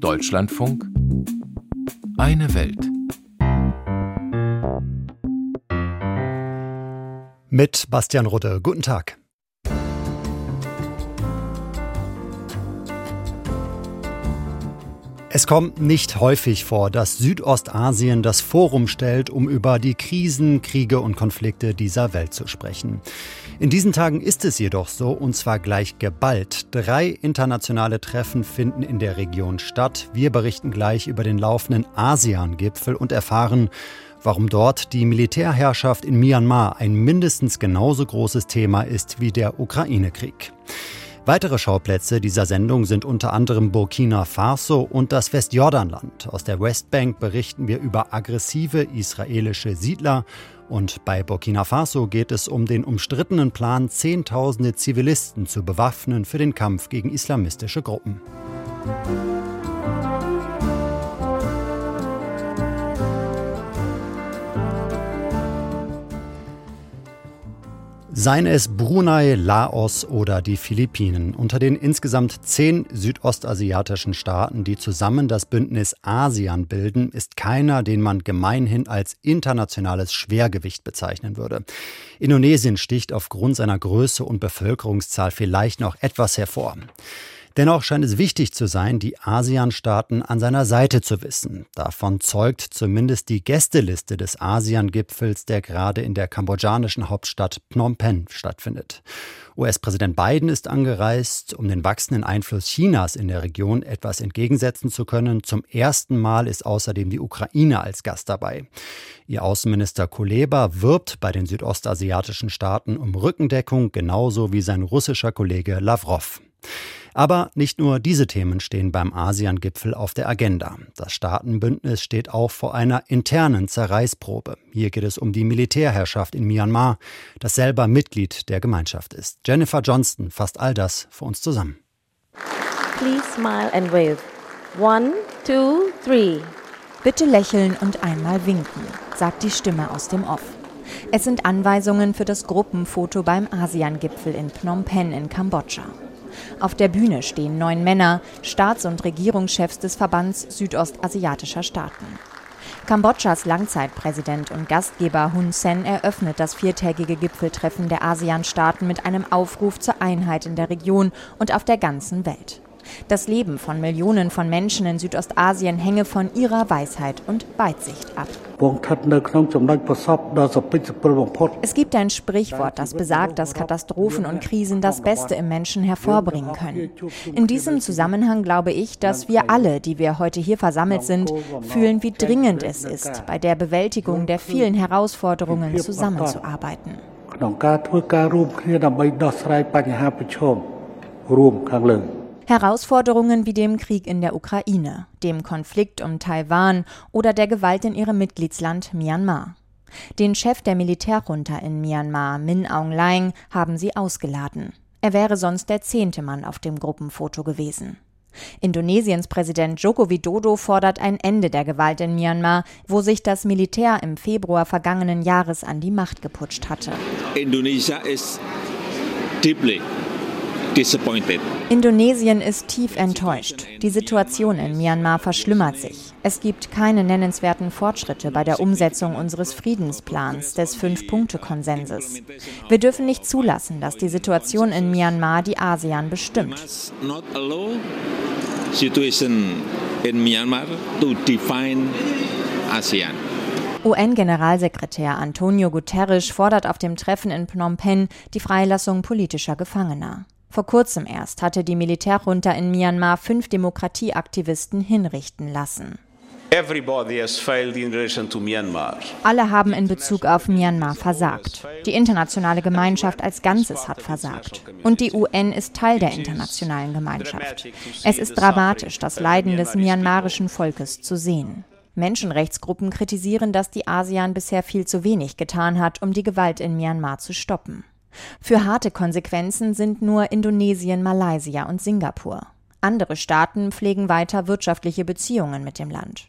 Deutschlandfunk Eine Welt. Mit Bastian Rudde. Guten Tag. Es kommt nicht häufig vor, dass Südostasien das Forum stellt, um über die Krisen, Kriege und Konflikte dieser Welt zu sprechen. In diesen Tagen ist es jedoch so, und zwar gleich geballt. Drei internationale Treffen finden in der Region statt. Wir berichten gleich über den laufenden ASEAN-Gipfel und erfahren, warum dort die Militärherrschaft in Myanmar ein mindestens genauso großes Thema ist wie der Ukraine-Krieg. Weitere Schauplätze dieser Sendung sind unter anderem Burkina Faso und das Westjordanland. Aus der Westbank berichten wir über aggressive israelische Siedler und bei Burkina Faso geht es um den umstrittenen Plan, Zehntausende Zivilisten zu bewaffnen für den Kampf gegen islamistische Gruppen. Seien es Brunei, Laos oder die Philippinen. Unter den insgesamt zehn südostasiatischen Staaten, die zusammen das Bündnis ASEAN bilden, ist keiner, den man gemeinhin als internationales Schwergewicht bezeichnen würde. Indonesien sticht aufgrund seiner Größe und Bevölkerungszahl vielleicht noch etwas hervor. Dennoch scheint es wichtig zu sein, die ASEAN-Staaten an seiner Seite zu wissen. Davon zeugt zumindest die Gästeliste des ASEAN-Gipfels, der gerade in der kambodschanischen Hauptstadt Phnom Penh stattfindet. US-Präsident Biden ist angereist, um den wachsenden Einfluss Chinas in der Region etwas entgegensetzen zu können. Zum ersten Mal ist außerdem die Ukraine als Gast dabei. Ihr Außenminister Kuleba wirbt bei den südostasiatischen Staaten um Rückendeckung, genauso wie sein russischer Kollege Lavrov. Aber nicht nur diese Themen stehen beim ASEAN-Gipfel auf der Agenda. Das Staatenbündnis steht auch vor einer internen Zerreißprobe. Hier geht es um die Militärherrschaft in Myanmar, das selber Mitglied der Gemeinschaft ist. Jennifer Johnston fasst all das für uns zusammen. Please smile and wave. One, two, three. Bitte lächeln und einmal winken, sagt die Stimme aus dem Off. Es sind Anweisungen für das Gruppenfoto beim ASEAN-Gipfel in Phnom Penh in Kambodscha. Auf der Bühne stehen neun Männer, Staats- und Regierungschefs des Verbands südostasiatischer Staaten. Kambodschas Langzeitpräsident und Gastgeber Hun Sen eröffnet das viertägige Gipfeltreffen der ASEAN-Staaten mit einem Aufruf zur Einheit in der Region und auf der ganzen Welt. Das Leben von Millionen von Menschen in Südostasien hänge von ihrer Weisheit und Weitsicht ab. Es gibt ein Sprichwort, das besagt, dass Katastrophen und Krisen das Beste im Menschen hervorbringen können. In diesem Zusammenhang glaube ich, dass wir alle, die wir heute hier versammelt sind, fühlen, wie dringend es ist, bei der Bewältigung der vielen Herausforderungen zusammenzuarbeiten. ក្ Herausforderungen wie dem Krieg in der Ukraine, dem Konflikt um Taiwan oder der Gewalt in ihrem Mitgliedsland Myanmar. Den Chef der Militärjunta in Myanmar, Min Aung Hlaing, haben sie ausgeladen. Er wäre sonst der zehnte Mann auf dem Gruppenfoto gewesen. Indonesiens Präsident Joko Widodo fordert ein Ende der Gewalt in Myanmar, wo sich das Militär im Februar vergangenen Jahres an die Macht geputscht hatte. Indonesia ist deeply Indonesien ist tief enttäuscht. Die Situation in Myanmar verschlimmert sich. Es gibt keine nennenswerten Fortschritte bei der Umsetzung unseres Friedensplans, des Fünf-Punkte-Konsenses. Wir dürfen nicht zulassen, dass die Situation in Myanmar die ASEAN bestimmt. UN-Generalsekretär Antonio Guterres fordert auf dem Treffen in Phnom Penh die Freilassung politischer Gefangener. Vor kurzem erst hatte die Militärjunta in Myanmar fünf Demokratieaktivisten hinrichten lassen. Alle haben in Bezug auf Myanmar versagt. Die internationale Gemeinschaft als Ganzes hat versagt. Und die UN ist Teil der internationalen Gemeinschaft. Es ist dramatisch, das Leiden des myanmarischen Volkes zu sehen. Menschenrechtsgruppen kritisieren, dass die ASEAN bisher viel zu wenig getan hat, um die Gewalt in Myanmar zu stoppen. Für harte Konsequenzen sind nur Indonesien, Malaysia und Singapur. Andere Staaten pflegen weiter wirtschaftliche Beziehungen mit dem Land.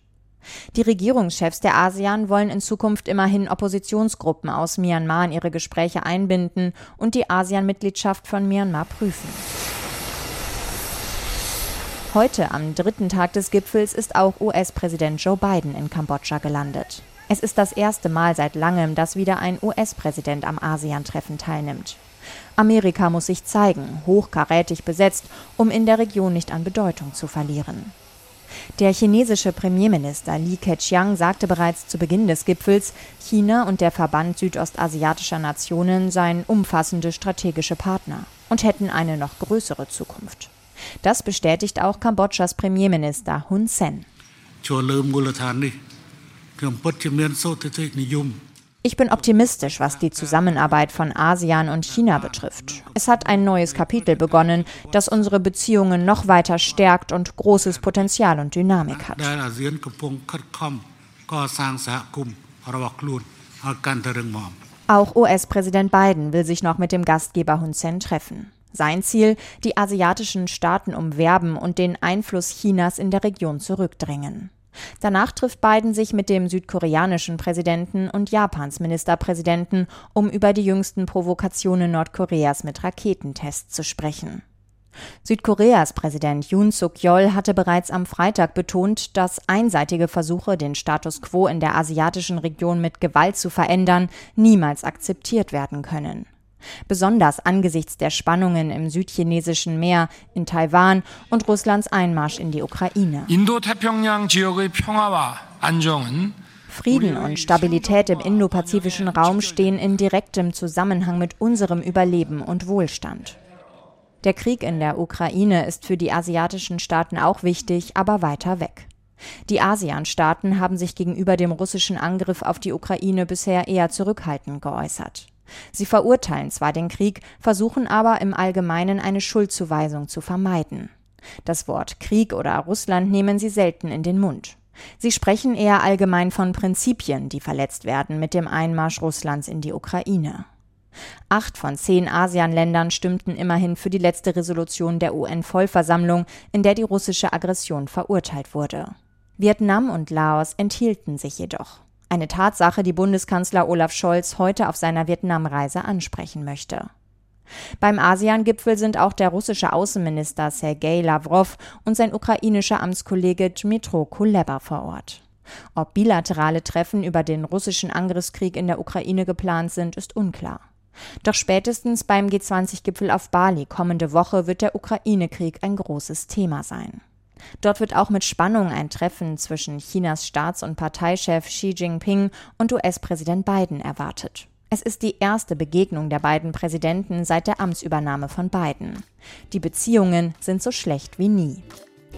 Die Regierungschefs der ASEAN wollen in Zukunft immerhin Oppositionsgruppen aus Myanmar in ihre Gespräche einbinden und die ASEAN-Mitgliedschaft von Myanmar prüfen. Heute, am dritten Tag des Gipfels, ist auch US-Präsident Joe Biden in Kambodscha gelandet. Es ist das erste Mal seit langem, dass wieder ein US-Präsident am ASEAN-Treffen teilnimmt. Amerika muss sich zeigen, hochkarätig besetzt, um in der Region nicht an Bedeutung zu verlieren. Der chinesische Premierminister Li Keqiang sagte bereits zu Beginn des Gipfels, China und der Verband südostasiatischer Nationen seien umfassende strategische Partner und hätten eine noch größere Zukunft. Das bestätigt auch Kambodschas Premierminister Hun Sen. Ich bin optimistisch, was die Zusammenarbeit von ASEAN und China betrifft. Es hat ein neues Kapitel begonnen, das unsere Beziehungen noch weiter stärkt und großes Potenzial und Dynamik hat. Auch US-Präsident Biden will sich noch mit dem Gastgeber Hun Sen treffen. Sein Ziel, die asiatischen Staaten umwerben und den Einfluss Chinas in der Region zurückdrängen. Danach trifft Biden sich mit dem südkoreanischen Präsidenten und Japans Ministerpräsidenten, um über die jüngsten Provokationen Nordkoreas mit Raketentests zu sprechen. Südkoreas Präsident Yoon Suk-yeol hatte bereits am Freitag betont, dass einseitige Versuche, den Status quo in der asiatischen Region mit Gewalt zu verändern, niemals akzeptiert werden können. Besonders angesichts der Spannungen im südchinesischen Meer, in Taiwan und Russlands Einmarsch in die Ukraine. Frieden und Stabilität im indopazifischen Raum stehen in direktem Zusammenhang mit unserem Überleben und Wohlstand. Der Krieg in der Ukraine ist für die asiatischen Staaten auch wichtig, aber weiter weg. Die ASEAN-Staaten haben sich gegenüber dem russischen Angriff auf die Ukraine bisher eher zurückhaltend geäußert. Sie verurteilen zwar den Krieg, versuchen aber im Allgemeinen eine Schuldzuweisung zu vermeiden. Das Wort Krieg oder Russland nehmen sie selten in den Mund. Sie sprechen eher allgemein von Prinzipien, die verletzt werden mit dem Einmarsch Russlands in die Ukraine. Acht von zehn ASEAN-Ländern stimmten immerhin für die letzte Resolution der UN-Vollversammlung, in der die russische Aggression verurteilt wurde. Vietnam und Laos enthielten sich jedoch. Eine Tatsache, die Bundeskanzler Olaf Scholz heute auf seiner Vietnamreise ansprechen möchte. Beim ASEAN-Gipfel sind auch der russische Außenminister Sergei Lavrov und sein ukrainischer Amtskollege Dmytro Kuleba vor Ort. Ob bilaterale Treffen über den russischen Angriffskrieg in der Ukraine geplant sind, ist unklar. Doch spätestens beim G20-Gipfel auf Bali kommende Woche wird der Ukraine-Krieg ein großes Thema sein. Dort wird auch mit Spannung ein Treffen zwischen Chinas Staats- und Parteichef Xi Jinping und US-Präsident Biden erwartet. Es ist die erste Begegnung der beiden Präsidenten seit der Amtsübernahme von Biden. Die Beziehungen sind so schlecht wie nie.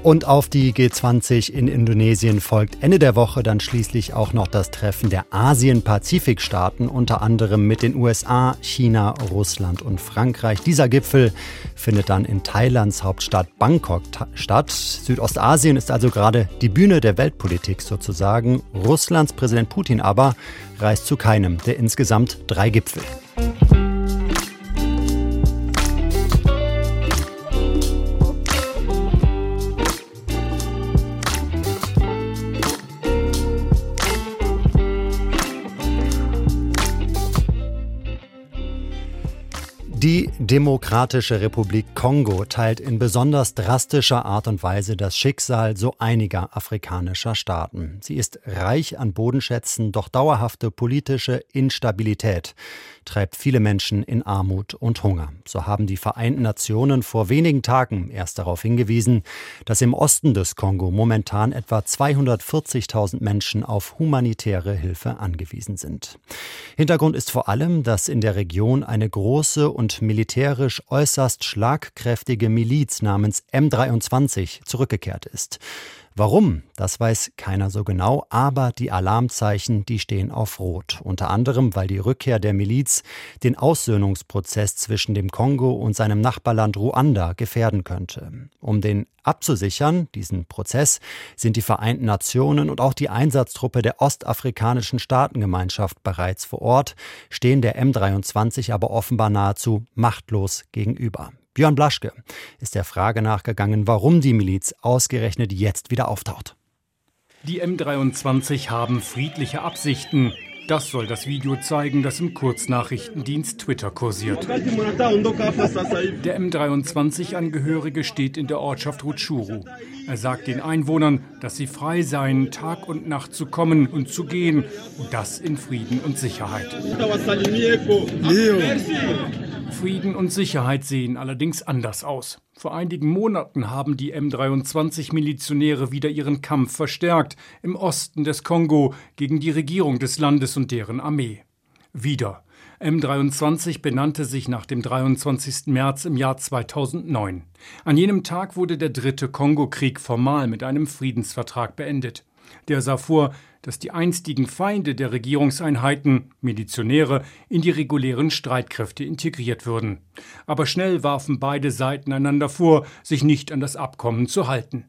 Und auf die G20 in Indonesien folgt Ende der Woche dann schließlich auch noch das Treffen der Asien-Pazifik-Staaten, unter anderem mit den USA, China, Russland und Frankreich. Dieser Gipfel findet dann in Thailands Hauptstadt Bangkok statt. Südostasien ist also gerade die Bühne der Weltpolitik sozusagen. Russlands Präsident Putin aber reist zu keinem der insgesamt drei Gipfel. Die Demokratische Republik Kongo teilt in besonders drastischer Art und Weise das Schicksal so einiger afrikanischer Staaten. Sie ist reich an Bodenschätzen, doch dauerhafte politische Instabilität treibt viele Menschen in Armut und Hunger. So haben die Vereinten Nationen vor wenigen Tagen erst darauf hingewiesen, dass im Osten des Kongo momentan etwa 240.000 Menschen auf humanitäre Hilfe angewiesen sind. Hintergrund ist vor allem, dass in der Region eine große und militärisch äußerst schlagkräftige Miliz namens M23 zurückgekehrt ist. Warum? Das weiß keiner so genau, aber die Alarmzeichen, die stehen auf Rot. Unter anderem, weil die Rückkehr der Miliz den Aussöhnungsprozess zwischen dem Kongo und seinem Nachbarland Ruanda gefährden könnte. Um den abzusichern, diesen Prozess, sind die Vereinten Nationen und auch die Einsatztruppe der ostafrikanischen Staatengemeinschaft bereits vor Ort, stehen der M23 aber offenbar nahezu machtlos gegenüber. Björn Blaschke ist der Frage nachgegangen, warum die Miliz ausgerechnet jetzt wieder auftaucht. Die M23 haben friedliche Absichten. Das soll das Video zeigen, das im Kurznachrichtendienst Twitter kursiert. Der M23-Angehörige steht in der Ortschaft Rutschuru. Er sagt den Einwohnern, dass sie frei seien, Tag und Nacht zu kommen und zu gehen, und das in Frieden und Sicherheit. Frieden und Sicherheit sehen allerdings anders aus. Vor einigen Monaten haben die M23-Milizionäre wieder ihren Kampf verstärkt im Osten des Kongo gegen die Regierung des Landes und deren Armee. Wieder. M23 benannte sich nach dem 23. März im Jahr 2009. An jenem Tag wurde der dritte Kongo-Krieg formal mit einem Friedensvertrag beendet. Der sah vor, dass die einstigen Feinde der Regierungseinheiten, Milizionäre, in die regulären Streitkräfte integriert würden. Aber schnell warfen beide Seiten einander vor, sich nicht an das Abkommen zu halten.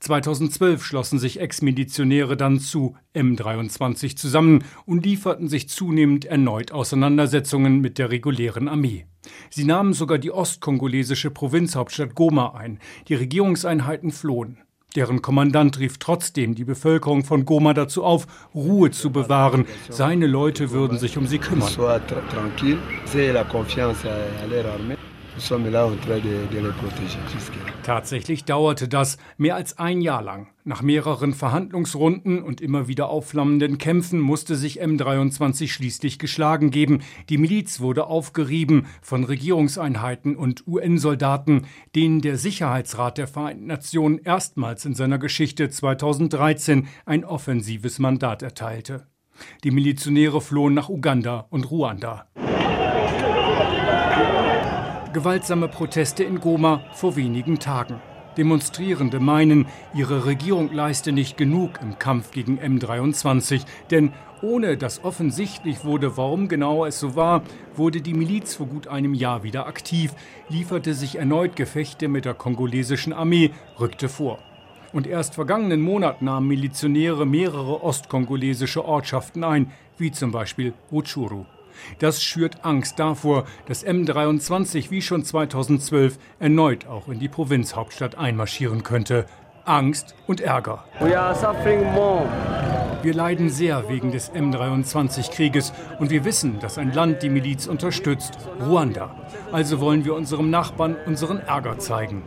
2012 schlossen sich Ex-Milizionäre dann zu M23 zusammen und lieferten sich zunehmend erneut Auseinandersetzungen mit der regulären Armee. Sie nahmen sogar die ostkongolesische Provinzhauptstadt Goma ein. Die Regierungseinheiten flohen. Deren Kommandant rief trotzdem die Bevölkerung von Goma dazu auf, Ruhe zu bewahren. Seine Leute würden sich um sie kümmern. Tatsächlich dauerte das mehr als ein Jahr lang. Nach mehreren Verhandlungsrunden und immer wieder aufflammenden Kämpfen musste sich M23 schließlich geschlagen geben. Die Miliz wurde aufgerieben von Regierungseinheiten und UN-Soldaten, denen der Sicherheitsrat der Vereinten Nationen erstmals in seiner Geschichte 2013 ein offensives Mandat erteilte. Die Milizionäre flohen nach Uganda und Ruanda. Gewaltsame Proteste in Goma vor wenigen Tagen. Demonstrierende meinen, ihre Regierung leiste nicht genug im Kampf gegen M23, denn ohne dass offensichtlich wurde, warum genau es so war, wurde die Miliz vor gut einem Jahr wieder aktiv, lieferte sich erneut Gefechte mit der kongolesischen Armee, rückte vor. Und erst vergangenen Monat nahmen Milizionäre mehrere ostkongolesische Ortschaften ein, wie zum Beispiel Rutshuru. Das schürt Angst davor, dass M23 wie schon 2012 erneut auch in die Provinzhauptstadt einmarschieren könnte. Angst und Ärger. Wir leiden sehr wegen des M23-Krieges und wir wissen, dass ein Land die Miliz unterstützt, Ruanda. Also wollen wir unserem Nachbarn unseren Ärger zeigen.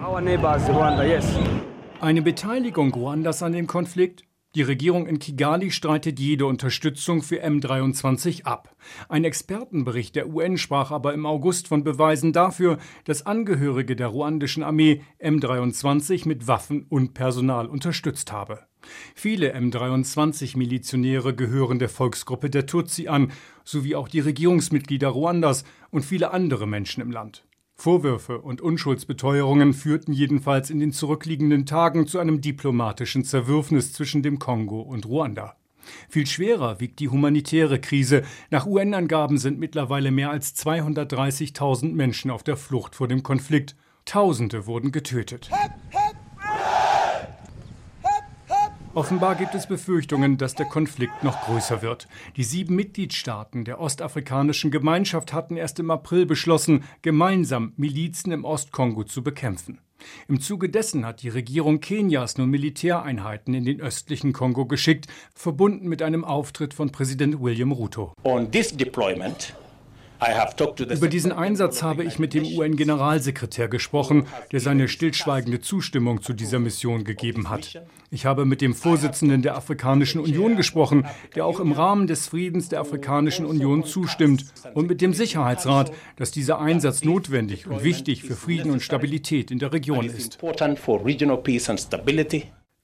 Eine Beteiligung Ruandas an dem Konflikt die Regierung in Kigali streitet jede Unterstützung für M23 ab. Ein Expertenbericht der UN sprach aber im August von Beweisen dafür, dass Angehörige der ruandischen Armee M23 mit Waffen und Personal unterstützt habe. Viele M23-Milizionäre gehören der Volksgruppe der Tutsi an, sowie auch die Regierungsmitglieder Ruandas und viele andere Menschen im Land. Vorwürfe und Unschuldsbeteuerungen führten jedenfalls in den zurückliegenden Tagen zu einem diplomatischen Zerwürfnis zwischen dem Kongo und Ruanda. Viel schwerer wiegt die humanitäre Krise. Nach UN-Angaben sind mittlerweile mehr als 230.000 Menschen auf der Flucht vor dem Konflikt. Tausende wurden getötet. Offenbar gibt es Befürchtungen, dass der Konflikt noch größer wird. Die sieben Mitgliedstaaten der ostafrikanischen Gemeinschaft hatten erst im April beschlossen, gemeinsam Milizen im Ostkongo zu bekämpfen. Im Zuge dessen hat die Regierung Kenias nun Militäreinheiten in den östlichen Kongo geschickt, verbunden mit einem Auftritt von Präsident William Ruto. On this deployment über diesen Einsatz habe ich mit dem UN-Generalsekretär gesprochen, der seine stillschweigende Zustimmung zu dieser Mission gegeben hat. Ich habe mit dem Vorsitzenden der Afrikanischen Union gesprochen, der auch im Rahmen des Friedens der Afrikanischen Union zustimmt, und mit dem Sicherheitsrat, dass dieser Einsatz notwendig und wichtig für Frieden und Stabilität in der Region ist.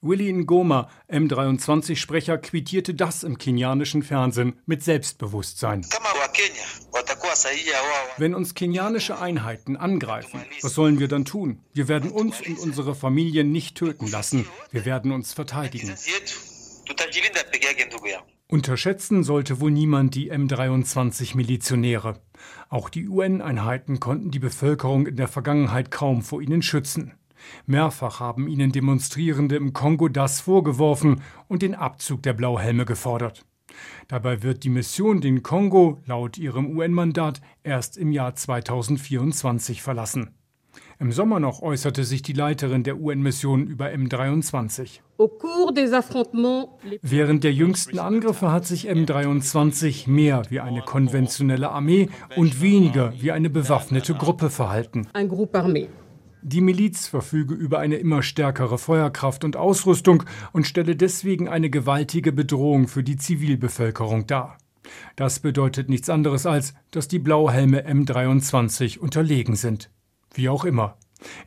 Willy Ngoma, M23-Sprecher, quittierte das im kenianischen Fernsehen mit Selbstbewusstsein. Wenn uns kenianische Einheiten angreifen, was sollen wir dann tun? Wir werden uns und unsere Familien nicht töten lassen. Wir werden uns verteidigen. Unterschätzen sollte wohl niemand die M23-Milizionäre. Auch die UN-Einheiten konnten die Bevölkerung in der Vergangenheit kaum vor ihnen schützen. Mehrfach haben ihnen Demonstrierende im Kongo das vorgeworfen und den Abzug der Blauhelme gefordert. Dabei wird die Mission den Kongo laut ihrem UN-Mandat erst im Jahr 2024 verlassen. Im Sommer noch äußerte sich die Leiterin der UN-Mission über M23. Während der jüngsten Angriffe hat sich M23 mehr wie eine konventionelle Armee und weniger wie eine bewaffnete Gruppe verhalten. Die Miliz verfüge über eine immer stärkere Feuerkraft und Ausrüstung und stelle deswegen eine gewaltige Bedrohung für die Zivilbevölkerung dar. Das bedeutet nichts anderes als, dass die Blauhelme M23 unterlegen sind. Wie auch immer.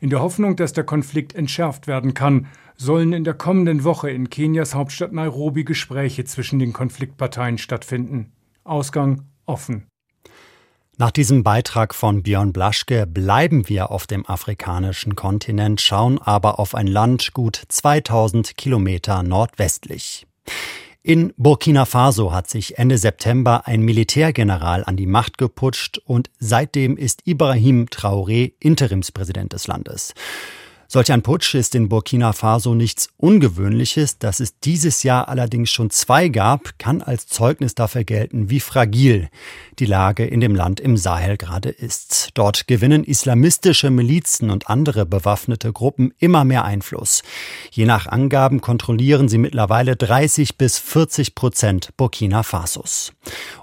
In der Hoffnung, dass der Konflikt entschärft werden kann, sollen in der kommenden Woche in Kenias Hauptstadt Nairobi Gespräche zwischen den Konfliktparteien stattfinden. Ausgang offen. Nach diesem Beitrag von Björn Blaschke bleiben wir auf dem afrikanischen Kontinent, schauen aber auf ein Land gut 2000 Kilometer nordwestlich. In Burkina Faso hat sich Ende September ein Militärgeneral an die Macht geputscht und seitdem ist Ibrahim Traoré Interimspräsident des Landes. Solch ein Putsch ist in Burkina Faso nichts Ungewöhnliches. Dass es dieses Jahr allerdings schon zwei gab, kann als Zeugnis dafür gelten, wie fragil die Lage in dem Land im Sahel gerade ist. Dort gewinnen islamistische Milizen und andere bewaffnete Gruppen immer mehr Einfluss. Je nach Angaben kontrollieren sie mittlerweile 30 bis 40 Prozent Burkina Fasos.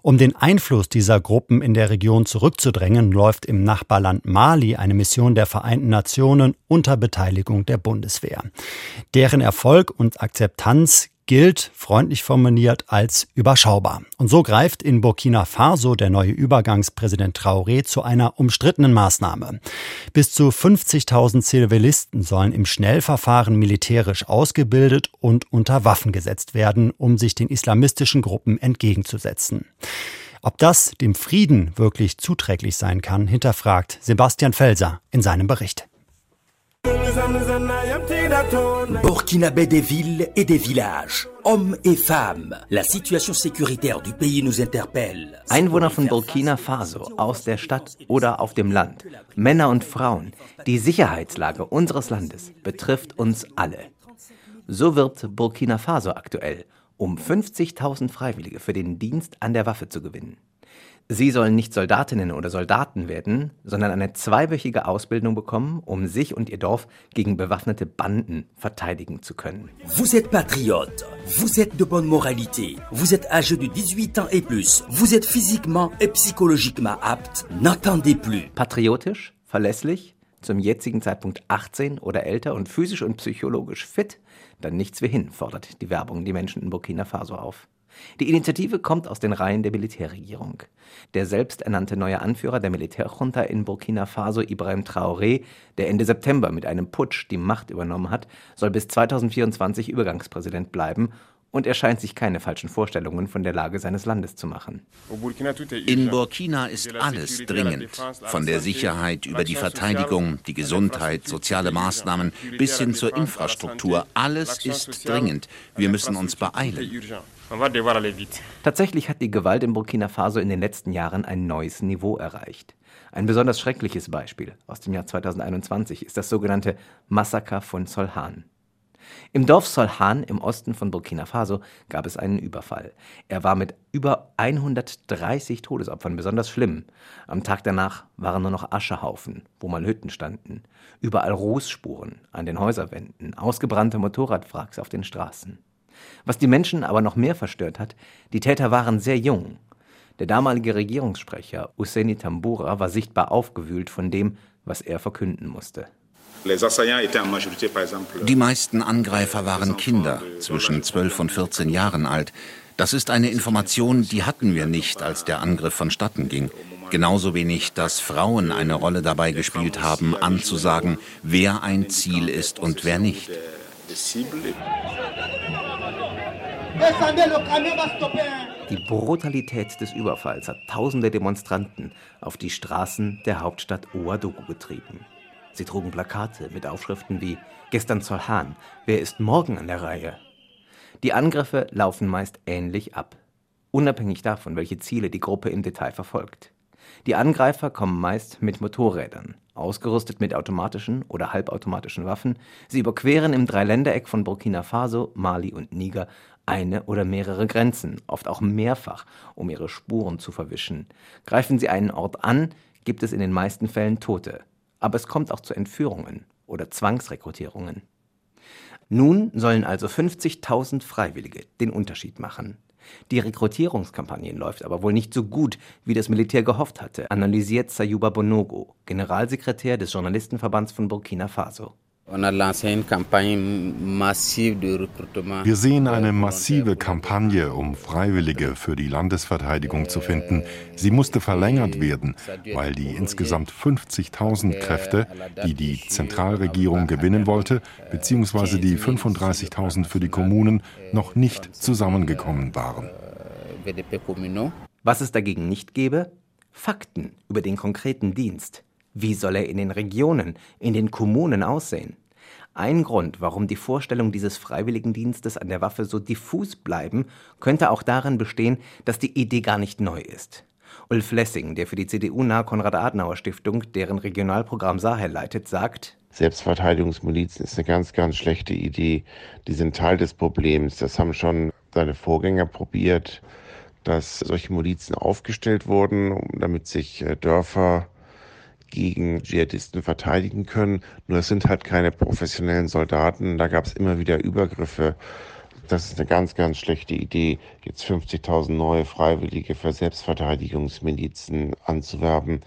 Um den Einfluss dieser Gruppen in der Region zurückzudrängen, läuft im Nachbarland Mali eine Mission der Vereinten Nationen unter Beteiligung der Bundeswehr. Deren Erfolg und Akzeptanz gilt, freundlich formuliert, als überschaubar. Und so greift in Burkina Faso der neue Übergangspräsident Traoré zu einer umstrittenen Maßnahme. Bis zu 50.000 Zivilisten sollen im Schnellverfahren militärisch ausgebildet und unter Waffen gesetzt werden, um sich den islamistischen Gruppen entgegenzusetzen. Ob das dem Frieden wirklich zuträglich sein kann, hinterfragt Sebastian Felser in seinem Bericht. Burkinabé des villes et des villages, hommes et femmes. La situation sécuritaire du pays nous interpelle. Einwohner von Burkina Faso, aus der Stadt oder auf dem Land, Männer und Frauen, die Sicherheitslage unseres Landes betrifft uns alle. So wird Burkina Faso aktuell, um 50.000 Freiwillige für den Dienst an der Waffe zu gewinnen. Sie sollen nicht Soldatinnen oder Soldaten werden, sondern eine zweiwöchige Ausbildung bekommen, um sich und ihr Dorf gegen bewaffnete Banden verteidigen zu können. Vous êtes patriote, vous êtes de bonne moralité, vous êtes âgé de 18 ans et plus, vous êtes physiquement et psychologiquement apte, n'attendez plus. Patriotisch, verlässlich, zum jetzigen Zeitpunkt 18 oder älter und physisch und psychologisch fit, dann nichts wie hin, fordert die Werbung die Menschen in Burkina Faso auf. Die Initiative kommt aus den Reihen der Militärregierung. Der selbsternannte neue Anführer der Militärjunta in Burkina Faso, Ibrahim Traoré, der Ende September mit einem Putsch die Macht übernommen hat, soll bis 2024 Übergangspräsident bleiben und er scheint sich keine falschen Vorstellungen von der Lage seines Landes zu machen. In Burkina ist alles dringend, von der Sicherheit über die Verteidigung, die Gesundheit, soziale Maßnahmen bis hin zur Infrastruktur. Alles ist dringend. Wir müssen uns beeilen. Tatsächlich hat die Gewalt in Burkina Faso in den letzten Jahren ein neues Niveau erreicht. Ein besonders schreckliches Beispiel aus dem Jahr 2021 ist das sogenannte Massaker von Solhan. Im Dorf Solhan im Osten von Burkina Faso gab es einen Überfall. Er war mit über 130 Todesopfern besonders schlimm. Am Tag danach waren nur noch Aschehaufen, wo mal Hütten standen, überall Rußspuren an den Häuserwänden, ausgebrannte Motorradwracks auf den Straßen. Was die Menschen aber noch mehr verstört hat, die Täter waren sehr jung. Der damalige Regierungssprecher Husseini Tambura war sichtbar aufgewühlt von dem, was er verkünden musste. Die meisten Angreifer waren Kinder zwischen 12 und 14 Jahren alt. Das ist eine Information, die hatten wir nicht, als der Angriff vonstatten ging. Genauso wenig, dass Frauen eine Rolle dabei gespielt haben, anzusagen, wer ein Ziel ist und wer nicht. Die Brutalität des Überfalls hat tausende Demonstranten auf die Straßen der Hauptstadt Ouagadougou getrieben. Sie trugen Plakate mit Aufschriften wie Gestern Solhan, wer ist morgen an der Reihe? Die Angriffe laufen meist ähnlich ab, unabhängig davon, welche Ziele die Gruppe im Detail verfolgt. Die Angreifer kommen meist mit Motorrädern, ausgerüstet mit automatischen oder halbautomatischen Waffen. Sie überqueren im Dreiländereck von Burkina Faso, Mali und Niger eine oder mehrere Grenzen, oft auch mehrfach, um ihre Spuren zu verwischen. Greifen sie einen Ort an, gibt es in den meisten Fällen Tote. Aber es kommt auch zu Entführungen oder Zwangsrekrutierungen. Nun sollen also 50.000 Freiwillige den Unterschied machen. Die Rekrutierungskampagne läuft aber wohl nicht so gut, wie das Militär gehofft hatte, analysiert Sayuba Bonogo, Generalsekretär des Journalistenverbands von Burkina Faso. Wir sehen eine massive Kampagne, um Freiwillige für die Landesverteidigung zu finden. Sie musste verlängert werden, weil die insgesamt 50.000 Kräfte, die die Zentralregierung gewinnen wollte, beziehungsweise die 35.000 für die Kommunen, noch nicht zusammengekommen waren. Was es dagegen nicht gäbe? Fakten über den konkreten Dienst. Wie soll er in den Regionen, in den Kommunen aussehen? Ein Grund, warum die Vorstellung dieses Freiwilligendienstes an der Waffe so diffus bleiben, könnte auch darin bestehen, dass die Idee gar nicht neu ist. Ulf Lessing, der für die CDU-nahe Konrad-Adenauer-Stiftung deren Regionalprogramm Sahel leitet, sagt, Selbstverteidigungsmilizen ist eine ganz, ganz schlechte Idee. Die sind Teil des Problems. Das haben schon seine Vorgänger probiert, dass solche Milizen aufgestellt wurden, damit sich äh, Dörfer gegen Dschihadisten verteidigen können. Nur es sind halt keine professionellen Soldaten. Da gab es immer wieder Übergriffe. Das ist eine ganz, ganz schlechte Idee, jetzt 50.000 neue Freiwillige für Selbstverteidigungsmilizen anzuwerben,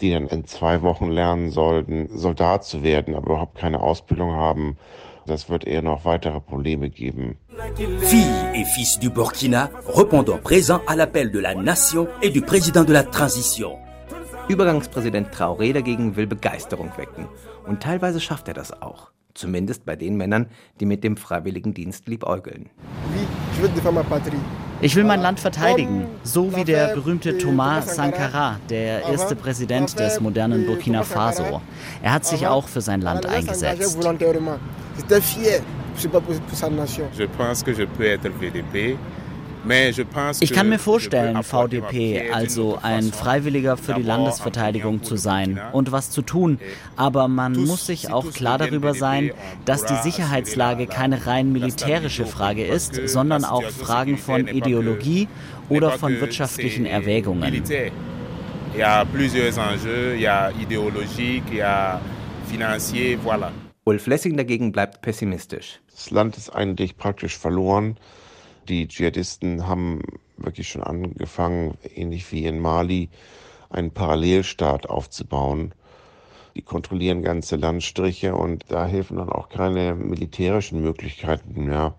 die dann in zwei Wochen lernen sollten, Soldat zu werden, aber überhaupt keine Ausbildung haben. Das wird eher noch weitere Probleme geben. Filles et fils du Burkina, répondant présent à l'appel de la nation et du président de la transition. Übergangspräsident Traoré dagegen will Begeisterung wecken. Und teilweise schafft er das auch. Zumindest bei den Männern, die mit dem Freiwilligendienst liebäugeln. Ich will mein Land verteidigen, so wie der berühmte Thomas Sankara, der erste Präsident des modernen Burkina Faso. Er hat sich auch für sein Land eingesetzt. Je ich kann mir vorstellen, VDP, also ein Freiwilliger für die Landesverteidigung zu sein und was zu tun, aber man muss sich auch klar darüber sein, dass die Sicherheitslage keine rein militärische Frage ist, sondern auch Fragen von Ideologie oder von wirtschaftlichen Erwägungen. Ulf Lessing dagegen bleibt pessimistisch. Das Land ist eigentlich praktisch verloren. Die Dschihadisten haben wirklich schon angefangen, ähnlich wie in Mali, einen Parallelstaat aufzubauen. Die kontrollieren ganze Landstriche und da helfen dann auch keine militärischen Möglichkeiten mehr.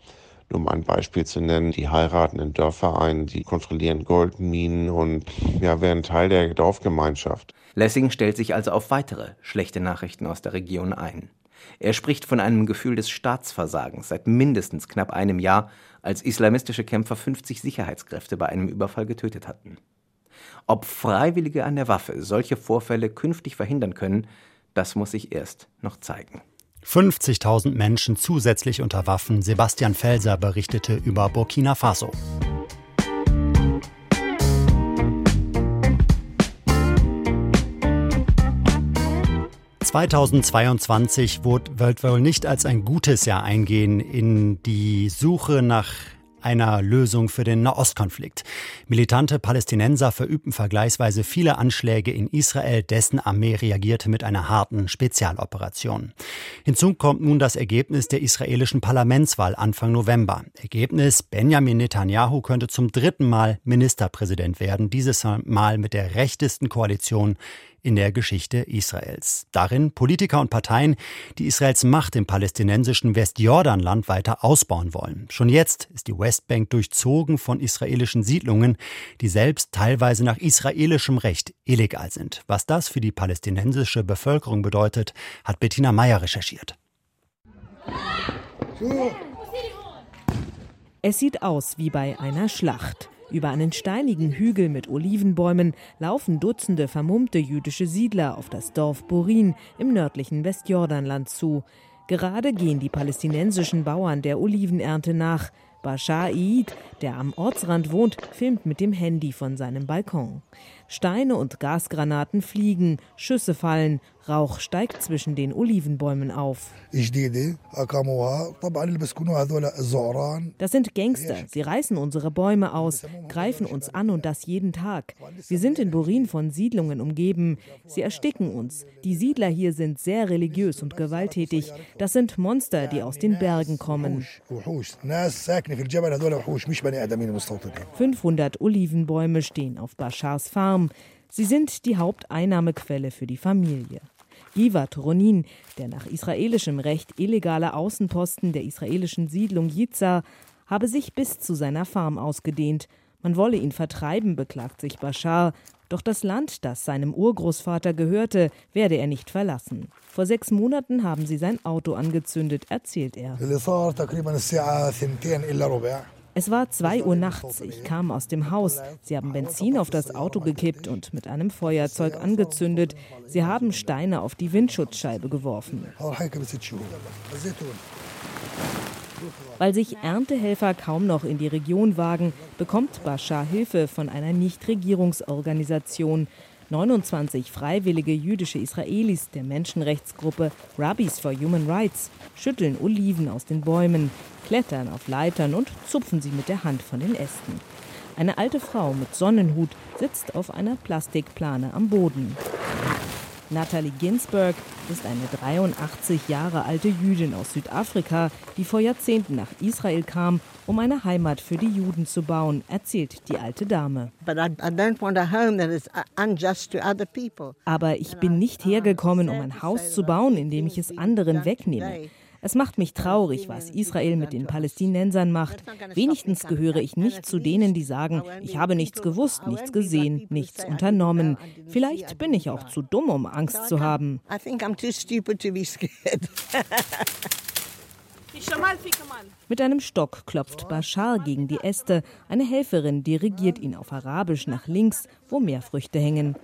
Nur um ein Beispiel zu nennen, die heiraten in Dörfer ein, die kontrollieren Goldminen und ja, werden Teil der Dorfgemeinschaft. Lessing stellt sich also auf weitere schlechte Nachrichten aus der Region ein. Er spricht von einem Gefühl des Staatsversagens seit mindestens knapp einem Jahr, als islamistische Kämpfer 50 Sicherheitskräfte bei einem Überfall getötet hatten. Ob Freiwillige an der Waffe solche Vorfälle künftig verhindern können, das muss sich erst noch zeigen. 50.000 Menschen zusätzlich unter Waffen. Sebastian Felser berichtete über Burkina Faso. 2022 wird wohl nicht als ein gutes Jahr eingehen in die Suche nach einer Lösung für den Nahostkonflikt. Militante Palästinenser verübten vergleichsweise viele Anschläge in Israel, dessen Armee reagierte mit einer harten Spezialoperation. Hinzu kommt nun das Ergebnis der israelischen Parlamentswahl Anfang November. Ergebnis, Benjamin Netanyahu könnte zum dritten Mal Ministerpräsident werden, dieses Mal mit der rechtesten Koalition in der Geschichte Israels. Darin Politiker und Parteien, die Israels Macht im palästinensischen Westjordanland weiter ausbauen wollen. Schon jetzt ist die Westbank durchzogen von israelischen Siedlungen, die selbst teilweise nach israelischem Recht illegal sind. Was das für die palästinensische Bevölkerung bedeutet, hat Bettina Meyer recherchiert. Es sieht aus wie bei einer Schlacht. Über einen steinigen Hügel mit Olivenbäumen laufen Dutzende vermummte jüdische Siedler auf das Dorf Borin im nördlichen Westjordanland zu. Gerade gehen die palästinensischen Bauern der Olivenernte nach. Bashar Eid, der am Ortsrand wohnt, filmt mit dem Handy von seinem Balkon. Steine und Gasgranaten fliegen, Schüsse fallen, Rauch steigt zwischen den Olivenbäumen auf. Das sind Gangster. Sie reißen unsere Bäume aus, greifen uns an und das jeden Tag. Wir sind in Burin von Siedlungen umgeben. Sie ersticken uns. Die Siedler hier sind sehr religiös und gewalttätig. Das sind Monster, die aus den Bergen kommen. 500 Olivenbäume stehen auf Bashars Farm. Sie sind die Haupteinnahmequelle für die Familie. Givat Ronin, der nach israelischem Recht illegale Außenposten der israelischen Siedlung Yizar, habe sich bis zu seiner Farm ausgedehnt. Man wolle ihn vertreiben, beklagt sich Bashar. Doch das Land, das seinem Urgroßvater gehörte, werde er nicht verlassen. Vor sechs Monaten haben sie sein Auto angezündet, erzählt er. Es war zwei Uhr nachts. Ich kam aus dem Haus. Sie haben Benzin auf das Auto gekippt und mit einem Feuerzeug angezündet. Sie haben Steine auf die Windschutzscheibe geworfen. Weil sich Erntehelfer kaum noch in die Region wagen, bekommt Bashar Hilfe von einer Nichtregierungsorganisation. 29 freiwillige jüdische Israelis der Menschenrechtsgruppe Rabbis for Human Rights schütteln Oliven aus den Bäumen, klettern auf Leitern und zupfen sie mit der Hand von den Ästen. Eine alte Frau mit Sonnenhut sitzt auf einer Plastikplane am Boden. Natalie Ginsberg ist eine 83 Jahre alte Jüdin aus Südafrika, die vor Jahrzehnten nach Israel kam, um eine Heimat für die Juden zu bauen, erzählt die alte Dame. Aber ich bin nicht hergekommen, um ein Haus zu bauen, in dem ich es anderen wegnehme. Es macht mich traurig, was Israel mit den Palästinensern macht. Wenigstens gehöre ich nicht zu denen, die sagen, ich habe nichts gewusst, nichts gesehen, nichts unternommen. Vielleicht bin ich auch zu dumm, um Angst zu haben. Mit einem Stock klopft Bashar gegen die Äste. Eine Helferin dirigiert ihn auf Arabisch nach links, wo mehr Früchte hängen.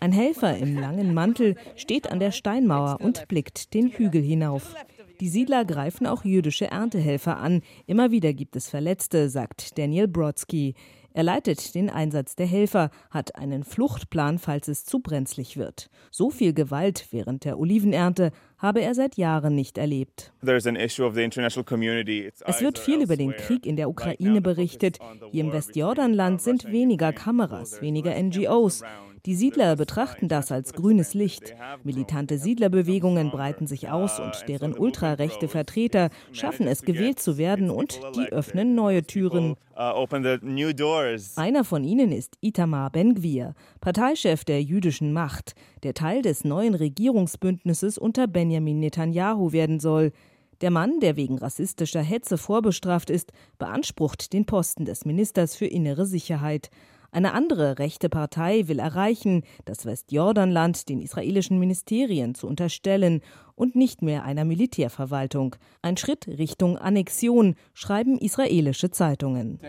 Ein Helfer im langen Mantel steht an der Steinmauer und blickt den Hügel hinauf. Die Siedler greifen auch jüdische Erntehelfer an. Immer wieder gibt es Verletzte, sagt Daniel Brodsky. Er leitet den Einsatz der Helfer, hat einen Fluchtplan, falls es zu brenzlig wird. So viel Gewalt während der Olivenernte habe er seit Jahren nicht erlebt. Es wird viel über den Krieg in der Ukraine berichtet. Hier im Westjordanland sind weniger Kameras, weniger NGOs. Die Siedler betrachten das als grünes Licht. Militante Siedlerbewegungen breiten sich aus und deren ultrarechte Vertreter schaffen es, gewählt zu werden und die öffnen neue Türen. Einer von ihnen ist Itamar Ben-Gvir, Parteichef der jüdischen Macht, der Teil des neuen Regierungsbündnisses unter Benjamin Netanyahu werden soll. Der Mann, der wegen rassistischer Hetze vorbestraft ist, beansprucht den Posten des Ministers für innere Sicherheit. Eine andere rechte Partei will erreichen, das Westjordanland den israelischen Ministerien zu unterstellen und nicht mehr einer Militärverwaltung. Ein Schritt Richtung Annexion, schreiben israelische Zeitungen.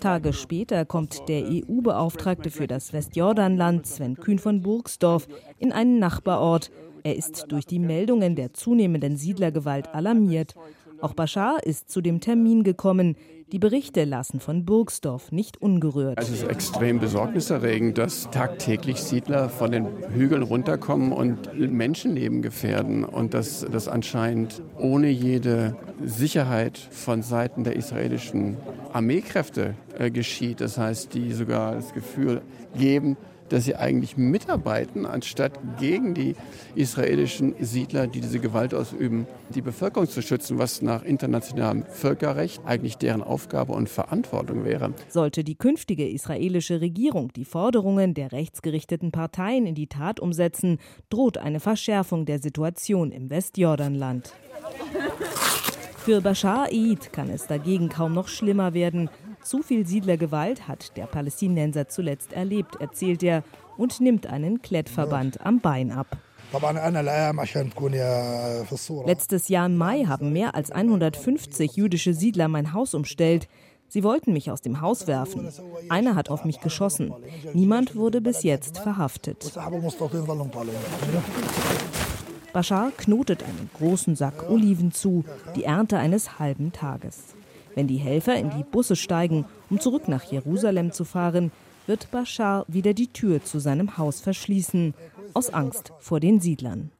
Tage später kommt der EU-Beauftragte für das Westjordanland, Sven Kühn von Burgsdorf, in einen Nachbarort. Er ist durch die Meldungen der zunehmenden Siedlergewalt alarmiert auch Bashar ist zu dem Termin gekommen. Die Berichte lassen von Burgsdorf nicht ungerührt. Es ist extrem besorgniserregend, dass tagtäglich Siedler von den Hügeln runterkommen und Menschenleben gefährden und dass das anscheinend ohne jede Sicherheit von Seiten der israelischen Armeekräfte äh, geschieht. Das heißt, die sogar das Gefühl geben, dass sie eigentlich mitarbeiten, anstatt gegen die israelischen Siedler, die diese Gewalt ausüben, die Bevölkerung zu schützen, was nach internationalem Völkerrecht eigentlich deren Aufgabe und Verantwortung wäre. Sollte die künftige israelische Regierung die Forderungen der rechtsgerichteten Parteien in die Tat umsetzen, droht eine Verschärfung der Situation im Westjordanland. Für Bashar Eid kann es dagegen kaum noch schlimmer werden. Zu viel Siedlergewalt hat der Palästinenser zuletzt erlebt, erzählt er und nimmt einen Klettverband am Bein ab. Letztes Jahr im Mai haben mehr als 150 jüdische Siedler mein Haus umstellt. Sie wollten mich aus dem Haus werfen. Einer hat auf mich geschossen. Niemand wurde bis jetzt verhaftet. Bashar knotet einen großen Sack Oliven zu, die Ernte eines halben Tages. Wenn die Helfer in die Busse steigen, um zurück nach Jerusalem zu fahren, wird Bashar wieder die Tür zu seinem Haus verschließen, aus Angst vor den Siedlern.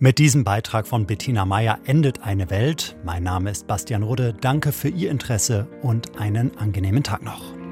Mit diesem Beitrag von Bettina Meyer endet eine Welt. Mein Name ist Bastian Rudde. Danke für Ihr Interesse und einen angenehmen Tag noch.